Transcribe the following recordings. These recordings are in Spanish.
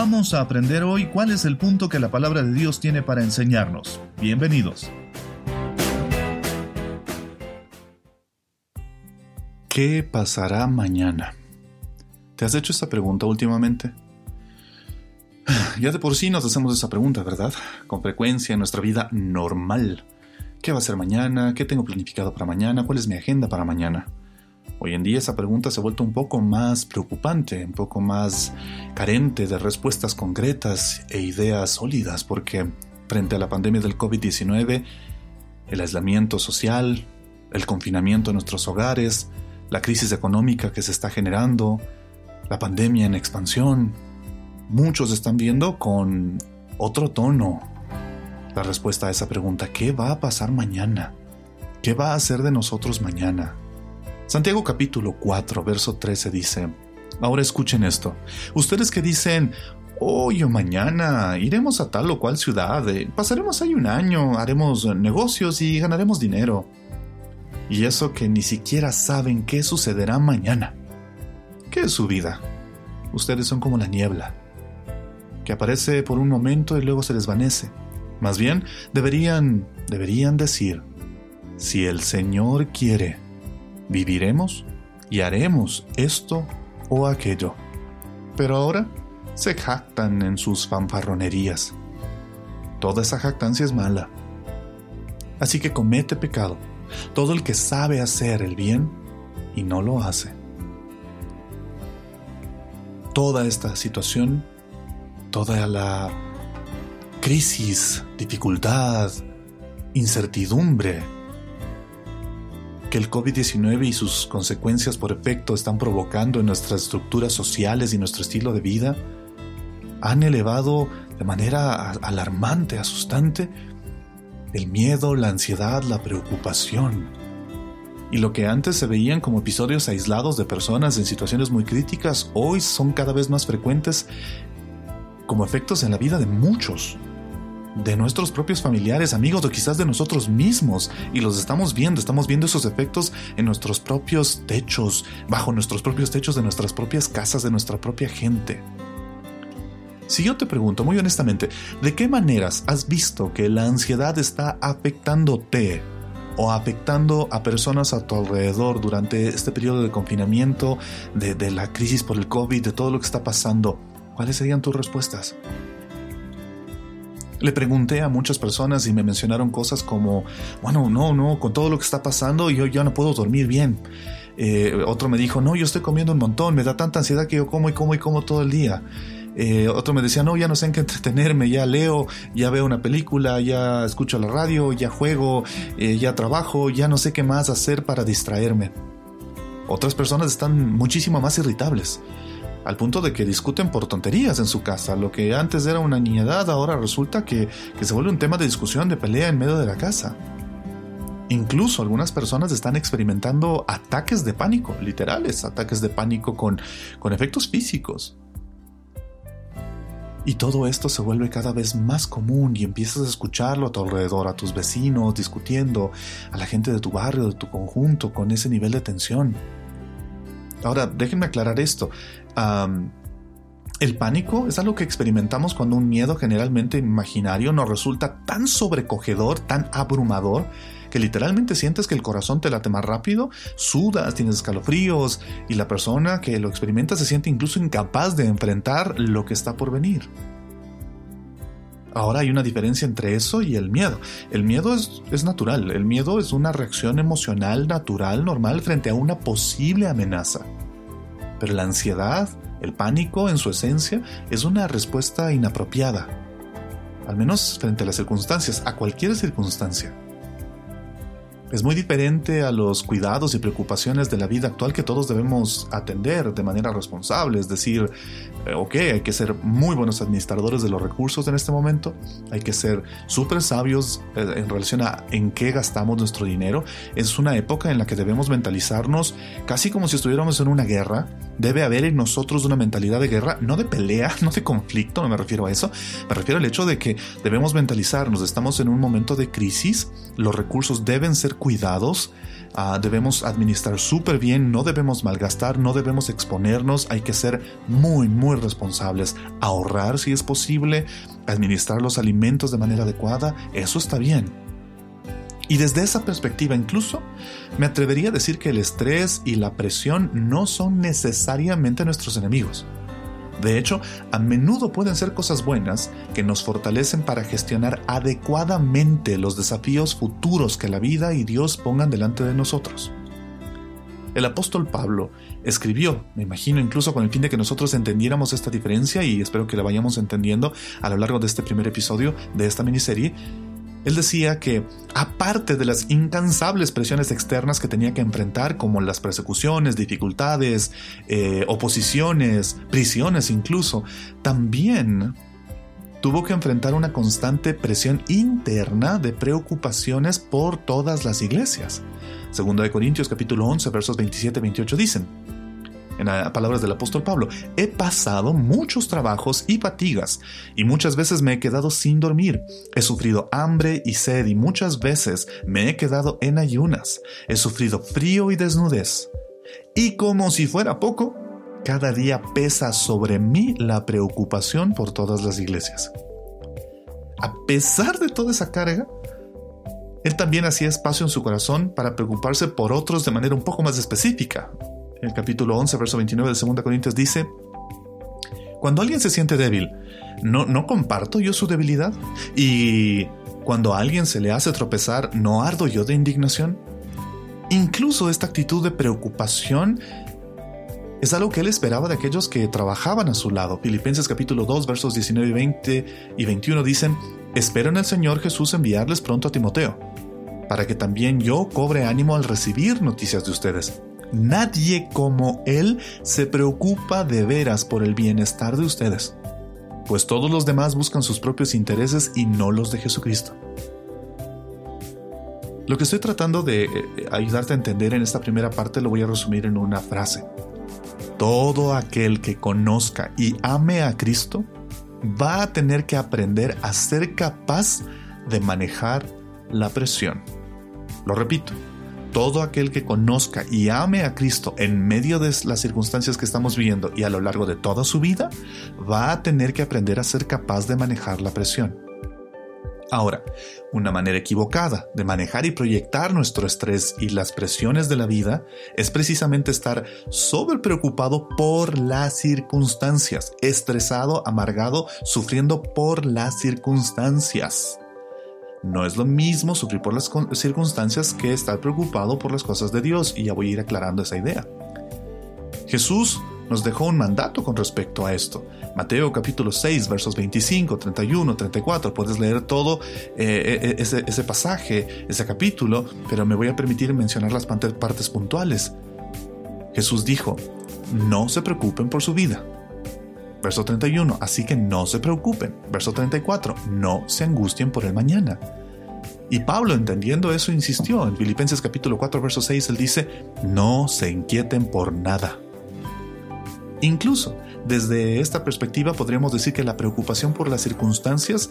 Vamos a aprender hoy cuál es el punto que la palabra de Dios tiene para enseñarnos. Bienvenidos. ¿Qué pasará mañana? ¿Te has hecho esta pregunta últimamente? Ya de por sí nos hacemos esa pregunta, ¿verdad? Con frecuencia en nuestra vida normal. ¿Qué va a ser mañana? ¿Qué tengo planificado para mañana? ¿Cuál es mi agenda para mañana? Hoy en día esa pregunta se ha vuelto un poco más preocupante, un poco más carente de respuestas concretas e ideas sólidas, porque frente a la pandemia del COVID-19, el aislamiento social, el confinamiento en nuestros hogares, la crisis económica que se está generando, la pandemia en expansión, muchos están viendo con otro tono la respuesta a esa pregunta. ¿Qué va a pasar mañana? ¿Qué va a hacer de nosotros mañana? Santiago capítulo 4, verso 13 dice, Ahora escuchen esto. Ustedes que dicen, hoy o mañana iremos a tal o cual ciudad, eh, pasaremos ahí un año, haremos negocios y ganaremos dinero. Y eso que ni siquiera saben qué sucederá mañana. ¿Qué es su vida? Ustedes son como la niebla, que aparece por un momento y luego se desvanece. Más bien, deberían, deberían decir, si el Señor quiere, viviremos y haremos esto o aquello. Pero ahora se jactan en sus fanfarronerías. Toda esa jactancia es mala. Así que comete pecado todo el que sabe hacer el bien y no lo hace. Toda esta situación, toda la crisis, dificultad, incertidumbre que el COVID-19 y sus consecuencias por efecto están provocando en nuestras estructuras sociales y nuestro estilo de vida, han elevado de manera alarmante, asustante, el miedo, la ansiedad, la preocupación. Y lo que antes se veían como episodios aislados de personas en situaciones muy críticas, hoy son cada vez más frecuentes como efectos en la vida de muchos de nuestros propios familiares, amigos o quizás de nosotros mismos y los estamos viendo, estamos viendo esos efectos en nuestros propios techos, bajo nuestros propios techos de nuestras propias casas, de nuestra propia gente. Si yo te pregunto muy honestamente, ¿de qué maneras has visto que la ansiedad está afectándote o afectando a personas a tu alrededor durante este periodo de confinamiento, de, de la crisis por el COVID, de todo lo que está pasando? ¿Cuáles serían tus respuestas? Le pregunté a muchas personas y me mencionaron cosas como, bueno, no, no, con todo lo que está pasando yo ya no puedo dormir bien. Eh, otro me dijo, no, yo estoy comiendo un montón, me da tanta ansiedad que yo como y como y como todo el día. Eh, otro me decía, no, ya no sé en qué entretenerme, ya leo, ya veo una película, ya escucho la radio, ya juego, eh, ya trabajo, ya no sé qué más hacer para distraerme. Otras personas están muchísimo más irritables al punto de que discuten por tonterías en su casa. Lo que antes era una niñedad ahora resulta que, se vuelve un tema de discusión, de pelea en medio de la casa. Incluso algunas personas están experimentando ataques de pánico, literales, ataques de pánico con, con efectos físicos. Y todo esto se vuelve cada vez más común y empiezas a escucharlo a tu alrededor, a tus vecinos, discutiendo, a la gente de tu barrio, de tu conjunto, con ese nivel de tensión. Ahora, déjenme aclarar esto. el pánico es algo que experimentamos cuando un miedo generalmente imaginario nos resulta tan sobrecogedor, tan abrumador, que literalmente sientes que el corazón te late más rápido, sudas, tienes escalofríos y la persona que lo experimenta se siente incluso incapaz de enfrentar lo que está por venir. Ahora hay una diferencia entre eso y el miedo. El miedo es, es, natural, el miedo es una reacción emocional natural, normal frente a una posible amenaza. Pero la ansiedad, el pánico en su esencia, es una respuesta inapropiada. al menos frente a las circunstancias, a cualquier circunstancia. Es muy diferente a los cuidados y preocupaciones de la vida actual que todos debemos atender de manera responsable, es decir, eh, ok, hay que ser muy buenos administradores de los recursos en este momento, hay que ser súper sabios eh, en relación a en qué gastamos nuestro dinero. Es una época en la que debemos mentalizarnos casi como si estuviéramos en una guerra. Debe haber en nosotros una mentalidad de guerra, no de pelea, no de conflicto, no me refiero a eso, me refiero al hecho de que debemos mentalizarnos, estamos en un momento de crisis, los recursos deben ser cuidados, uh, debemos administrar súper bien, no debemos malgastar, no debemos exponernos, hay que ser muy, muy responsables, ahorrar si es posible, administrar los alimentos de manera adecuada, eso está bien. Y desde esa perspectiva incluso, me atrevería a decir que el estrés y la presión no son necesariamente nuestros enemigos. De hecho, a menudo pueden ser cosas buenas que nos fortalecen para gestionar adecuadamente los desafíos futuros que la vida y Dios pongan delante de nosotros. El apóstol Pablo escribió, me imagino incluso con el fin de que nosotros entendiéramos esta diferencia y espero que la vayamos entendiendo a lo largo de este primer episodio de esta miniserie, él decía que, aparte de las incansables presiones externas que tenía que enfrentar, como las persecuciones, dificultades, eh, oposiciones, prisiones incluso, también tuvo que enfrentar una constante presión interna de preocupaciones por todas las iglesias. Segundo de Corintios capítulo 11 versos 27 y 28 dicen, en palabras del apóstol Pablo, he pasado muchos trabajos y fatigas, y muchas veces me he quedado sin dormir. He sufrido hambre y sed, y muchas veces me he quedado en ayunas. He sufrido frío y desnudez. Y como si fuera poco, cada día pesa sobre mí la preocupación por todas las iglesias. A pesar de toda esa carga, él también hacía espacio en su corazón para preocuparse por otros de manera un poco más específica, el capítulo 11, verso 29 de 2 Corintios dice, cuando alguien se siente débil, ¿no, ¿no comparto yo su debilidad? Y cuando a alguien se le hace tropezar, ¿no ardo yo de indignación? Incluso esta actitud de preocupación es algo que él esperaba de aquellos que trabajaban a su lado. Filipenses capítulo 2 versos 19 y 20 y 21 dicen, Espero en el Señor Jesús enviarles pronto a Timoteo, para que también yo cobre ánimo al recibir noticias de ustedes Nadie como Él se preocupa de veras por el bienestar de ustedes, pues todos los demás buscan sus propios intereses y no los de Jesucristo. Lo que estoy tratando de eh, ayudarte a entender en esta primera parte lo voy a resumir en una frase. Todo aquel que conozca y ame a Cristo va a tener que aprender a ser capaz de manejar la presión. Lo repito, todo aquel que conozca y ame a Cristo en medio de las circunstancias que estamos viviendo y a lo largo de toda su vida, va a tener que aprender a ser capaz de manejar la presión. Ahora, una manera equivocada de manejar y proyectar nuestro estrés y las presiones de la vida es precisamente estar sobre preocupado por las circunstancias, estresado, amargado, sufriendo por las circunstancias. No es lo mismo sufrir por las circunstancias que estar preocupado por las cosas de Dios, y ya voy a ir aclarando esa idea. Jesús nos dejó un mandato con respecto a esto. Mateo capítulo 6, versos 25, 31, 34. Puedes leer todo eh, eh, ese, ese, pasaje, ese capítulo, pero me voy a permitir mencionar las partes puntuales. Jesús dijo, no se preocupen por su vida. Verso 31, así que no se preocupen. Verso 34, no se angustien por el mañana. Y Pablo, entendiendo eso, insistió. En Filipenses capítulo 4, verso 6, él dice, no se inquieten por nada. Incluso, desde esta perspectiva podríamos decir que la preocupación por las circunstancias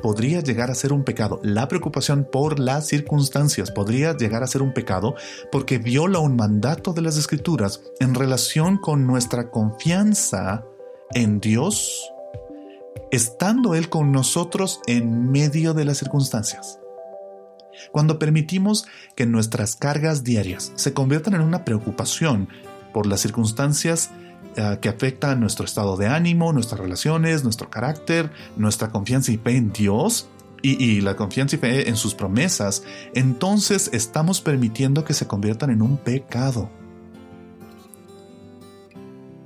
podría llegar a ser un pecado. La preocupación por las circunstancias podría llegar a ser un pecado porque viola un mandato de las escrituras en relación con nuestra confianza en Dios, estando Él con nosotros en medio de las circunstancias. Cuando permitimos que nuestras cargas diarias se conviertan en una preocupación por las circunstancias eh, que afectan nuestro estado de ánimo, nuestras relaciones, nuestro carácter, nuestra confianza y fe en Dios, y, la confianza y fe en sus promesas, entonces estamos permitiendo que se conviertan en un pecado.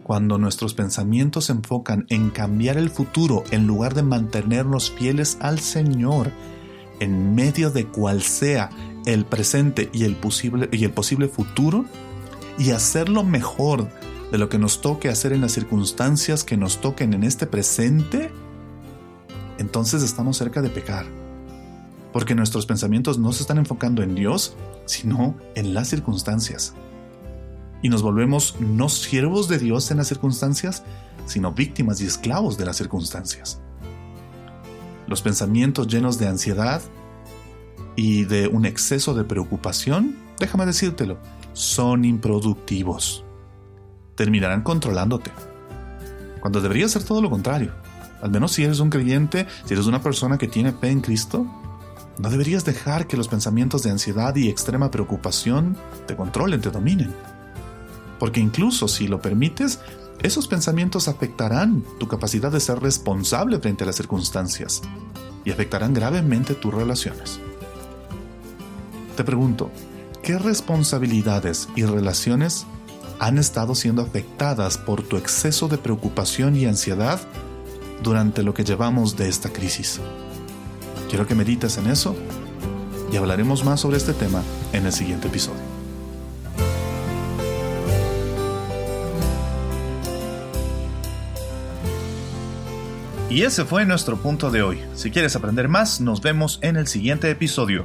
Cuando nuestros pensamientos se enfocan en cambiar el futuro en lugar de mantenernos fieles al Señor en medio de cual sea el presente y el posible, y el posible futuro y hacerlo mejor de lo que nos toque hacer en las circunstancias que nos toquen en este presente, entonces estamos cerca de pecar. Porque nuestros pensamientos no se están enfocando en Dios, sino en las circunstancias. Y nos volvemos no siervos de Dios en las circunstancias, sino víctimas y esclavos de las circunstancias. Los pensamientos llenos de ansiedad y de un exceso de preocupación, déjame decírtelo, son improductivos. Terminarán controlándote. Cuando debería ser todo lo contrario. Al menos si eres un creyente, si eres una persona que tiene fe en Cristo, no deberías dejar que los pensamientos de ansiedad y extrema preocupación te controlen, te dominen. Porque incluso si lo permites, esos pensamientos afectarán tu capacidad de ser responsable frente a las circunstancias y afectarán gravemente tus relaciones. Te pregunto, ¿qué responsabilidades y relaciones han estado siendo afectadas por tu exceso de preocupación y ansiedad durante lo que llevamos de esta crisis? Quiero que medites en eso y hablaremos más sobre este tema en el siguiente episodio. Y ese fue nuestro punto de hoy. Si quieres aprender más, nos vemos en el siguiente episodio.